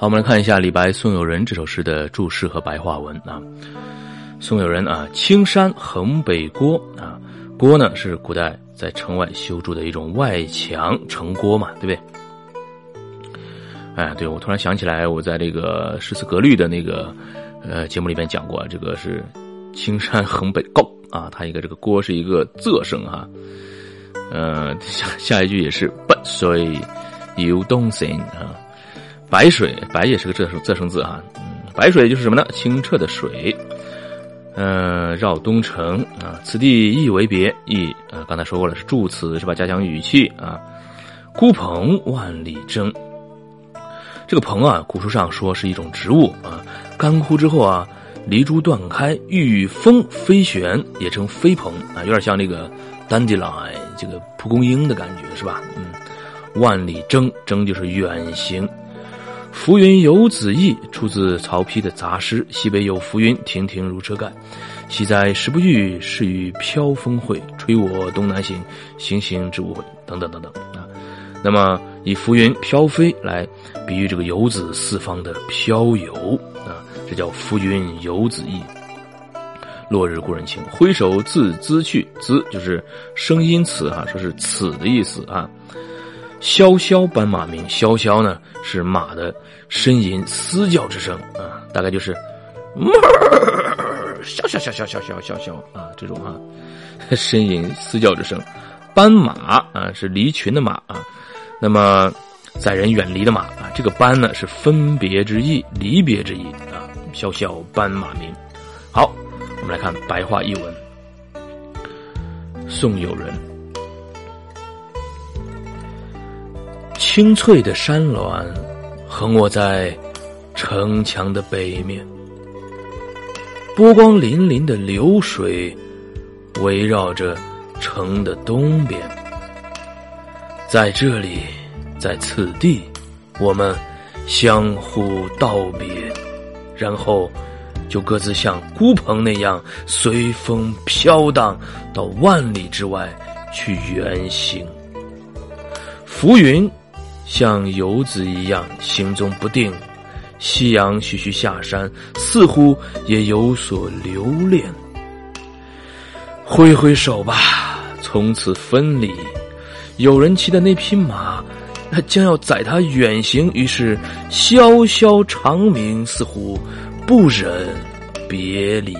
好，我们来看一下李白《送友人》这首诗的注释和白话文啊。送友人啊，青山横北郭啊，郭呢是古代在城外修筑的一种外墙城郭嘛，对不对？哎，对我突然想起来，我在这个诗词格律的那个呃节目里面讲过，这个是青山横北高啊，它一个这个郭是一个仄声哈。呃，下下一句也是白水游东行啊。白水，白也是个仄声仄声字啊。嗯，白水就是什么呢？清澈的水。嗯，绕东城啊，此地意为别意啊。刚才说过了，是助词是吧？加强语气啊。孤蓬万里征。这个蓬啊，古书上说是一种植物啊，干枯之后啊，离株断开，遇风飞旋，也称飞蓬啊，有点像那个 dandelion 这个蒲公英的感觉是吧？嗯，万里征，征就是远行。浮云游子意，出自曹丕的杂诗。西北有浮云，亭亭如车盖。喜在时不遇，是与飘风会。吹我东南行，行行之无悔。等等等等啊。那么以浮云飘飞来比喻这个游子四方的飘游啊，这叫浮云游子意。落日故人情，挥手自兹去。兹就是声音词啊，说是此的意思啊。萧萧斑马鸣，萧萧呢是马的呻吟嘶叫之声啊，大概就是，萧萧萧萧萧萧萧萧啊这种啊 呻吟嘶叫之声。斑马啊是离群的马啊，那么载人远离的马啊，这个斑呢是分别之意，离别之意啊。萧萧斑马鸣。好，我们来看白话译文。送友人。青翠的山峦横卧在城墙的北面，波光粼粼的流水围绕着城的东边。在这里，在此地，我们相互道别，然后就各自像孤蓬那样随风飘荡到万里之外去远行。浮云。像游子一样行踪不定，夕阳徐徐下山，似乎也有所留恋。挥挥手吧，从此分离。有人骑的那匹马，那将要载他远行，于是萧萧长鸣，似乎不忍别离。